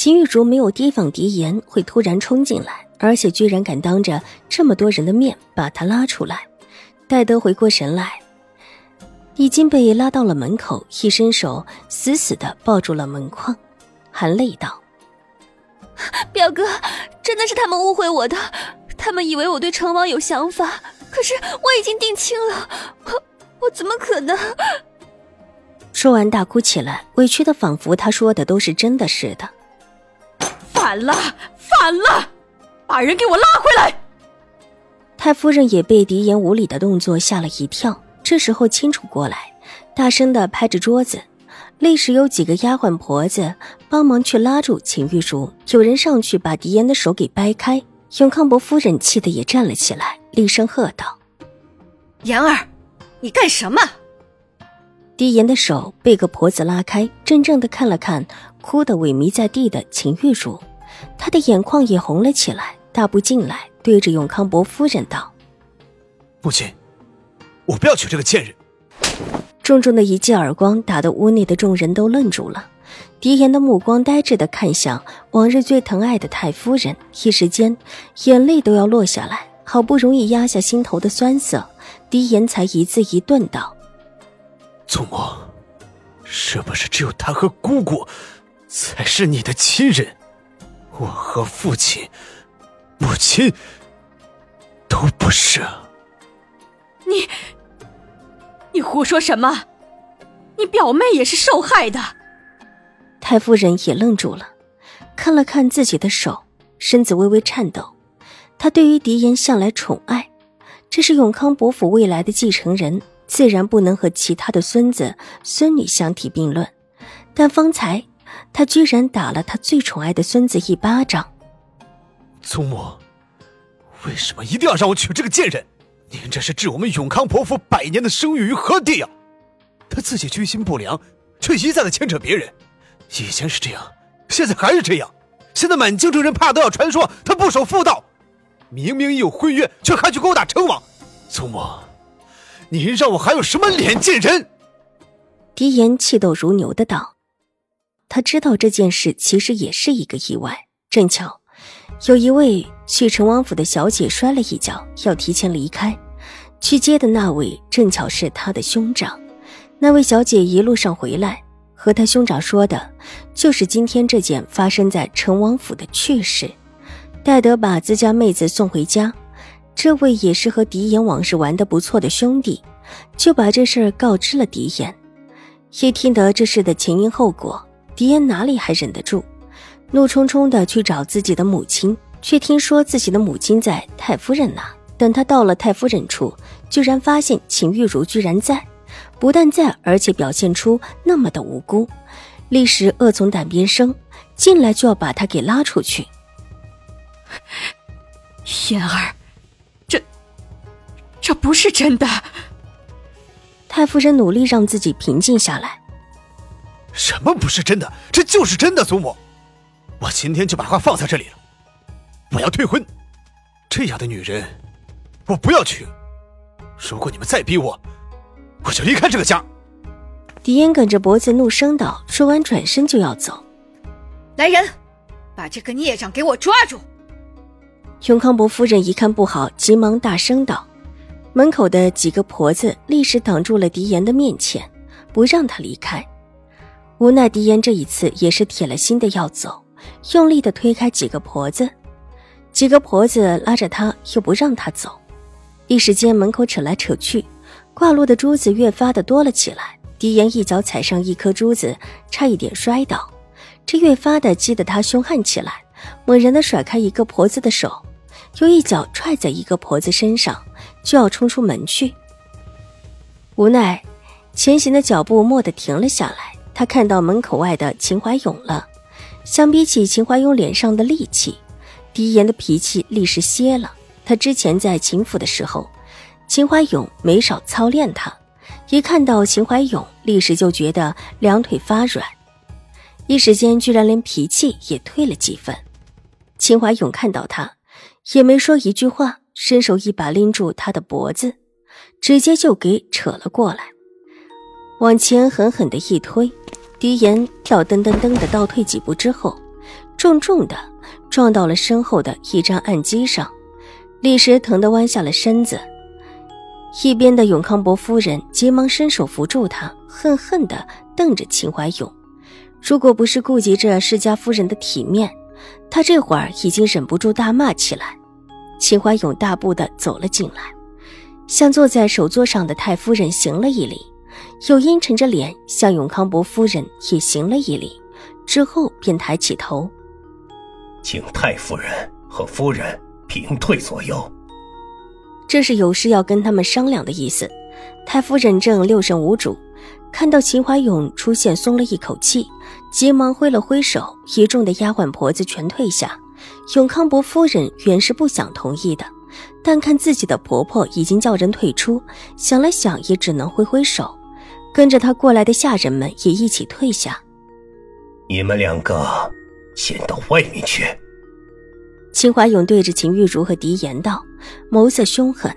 秦玉竹没有提防狄言会突然冲进来，而且居然敢当着这么多人的面把他拉出来。戴德回过神来，已经被拉到了门口，一伸手死死的抱住了门框，含泪道：“表哥，真的是他们误会我的，他们以为我对成王有想法，可是我已经定亲了，我我怎么可能？”说完大哭起来，委屈的仿佛他说的都是真的似的。反了，反了！把人给我拉回来！太夫人也被狄言无礼的动作吓了一跳，这时候清楚过来，大声的拍着桌子。立时有几个丫鬟婆子帮忙去拉住秦玉茹，有人上去把狄言的手给掰开。永康伯夫人气得也站了起来，厉声喝道：“言儿，你干什么？”狄言的手被个婆子拉开，怔怔的看了看哭得萎靡在地的秦玉茹。他的眼眶也红了起来，大步进来，对着永康伯夫人道：“母亲，我不要娶这个贱人。”重重的一记耳光打得屋内的众人都愣住了。狄言的目光呆滞的看向往日最疼爱的太夫人，一时间眼泪都要落下来。好不容易压下心头的酸涩，狄言才一字一顿道：“祖母，是不是只有他和姑姑才是你的亲人？”我和父亲、母亲都不是。你，你胡说什么？你表妹也是受害的。太夫人也愣住了，看了看自己的手，身子微微颤抖。她对于狄言向来宠爱，这是永康伯府未来的继承人，自然不能和其他的孙子孙女相提并论。但方才。他居然打了他最宠爱的孙子一巴掌。祖母，为什么一定要让我娶这个贱人？您这是置我们永康伯府百年的声誉于何地呀？他自己居心不良，却一再的牵扯别人。以前是这样，现在还是这样。现在满京城人怕都要传说他不守妇道，明明已有婚约，却还去勾搭成王。祖母，您让我还有什么脸见人？狄言气斗如牛的道。他知道这件事其实也是一个意外，正巧有一位去成王府的小姐摔了一跤，要提前离开，去接的那位正巧是他的兄长。那位小姐一路上回来，和他兄长说的，就是今天这件发生在成王府的趣事。戴德把自家妹子送回家，这位也是和狄言往事玩得不错的兄弟，就把这事儿告知了狄言。一听得这事的前因后果。狄言哪里还忍得住，怒冲冲的去找自己的母亲，却听说自己的母亲在太夫人那。等他到了太夫人处，居然发现秦玉茹居然在，不但在，而且表现出那么的无辜，立时恶从胆边生，进来就要把他给拉出去。言儿，这这不是真的。太夫人努力让自己平静下来。什么不是真的？这就是真的，祖母。我今天就把话放在这里了，我要退婚。这样的女人，我不要娶。如果你们再逼我，我就离开这个家。狄言梗着脖子怒声道，说完转身就要走。来人，把这个孽障给我抓住！永康伯夫人一看不好，急忙大声道。门口的几个婆子立时挡住了狄言的面前，不让他离开。无奈狄言这一次也是铁了心的要走，用力的推开几个婆子，几个婆子拉着他又不让他走，一时间门口扯来扯去，挂落的珠子越发的多了起来。狄言一脚踩上一颗珠子，差一点摔倒，这越发的激得他凶悍起来，猛然的甩开一个婆子的手，又一脚踹在一个婆子身上，就要冲出门去。无奈前行的脚步蓦地停了下来。他看到门口外的秦怀勇了，相比起秦怀勇脸上的戾气，狄言的脾气立时歇了。他之前在秦府的时候，秦怀勇没少操练他，一看到秦怀勇，立时就觉得两腿发软，一时间居然连脾气也退了几分。秦怀勇看到他，也没说一句话，伸手一把拎住他的脖子，直接就给扯了过来，往前狠狠的一推，狄言跳噔噔噔的倒退几步之后，重重的撞到了身后的一张案几上。立时疼得弯下了身子，一边的永康伯夫人急忙伸手扶住他，恨恨地瞪着秦怀勇。如果不是顾及着世家夫人的体面，他这会儿已经忍不住大骂起来。秦怀勇大步地走了进来，向坐在首座上的太夫人行了一礼，又阴沉着脸向永康伯夫人也行了一礼，之后便抬起头，请太夫人和夫人。平退左右，这是有事要跟他们商量的意思。太夫人正六神无主，看到秦怀勇出现，松了一口气，急忙挥了挥手，一众的丫鬟婆子全退下。永康伯夫人原是不想同意的，但看自己的婆婆已经叫人退出，想了想，也只能挥挥手，跟着他过来的下人们也一起退下。你们两个先到外面去。秦怀勇对着秦玉茹和狄言道，眸色凶狠。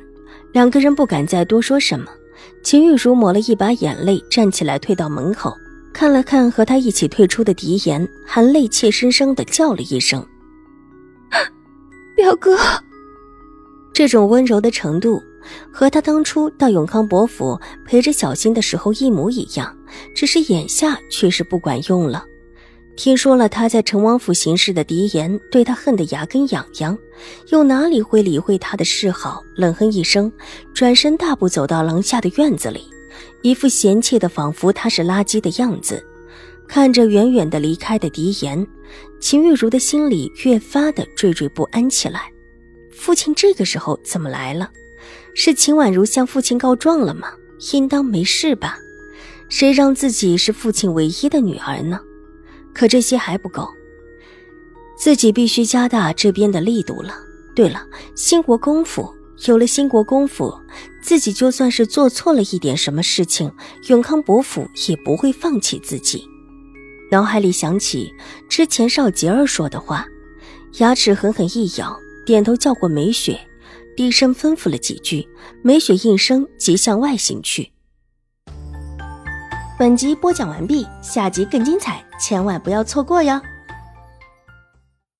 两个人不敢再多说什么。秦玉茹抹了一把眼泪，站起来退到门口，看了看和他一起退出的狄言，含泪怯生生的叫了一声：“ 表哥。”这种温柔的程度，和他当初到永康伯府陪着小新的时候一模一样，只是眼下却是不管用了。听说了他在成王府行事的狄言，对他恨得牙根痒痒，又哪里会理会他的示好？冷哼一声，转身大步走到廊下的院子里，一副嫌弃的，仿佛他是垃圾的样子。看着远远的离开的狄言，秦玉茹的心里越发的惴惴不安起来。父亲这个时候怎么来了？是秦婉如向父亲告状了吗？应当没事吧？谁让自己是父亲唯一的女儿呢？可这些还不够，自己必须加大这边的力度了。对了，兴国公府有了兴国公府，自己就算是做错了一点什么事情，永康伯府也不会放弃自己。脑海里想起之前少杰儿说的话，牙齿狠狠一咬，点头叫过梅雪，低声吩咐了几句，梅雪应声即向外行去。本集播讲完毕，下集更精彩，千万不要错过哟。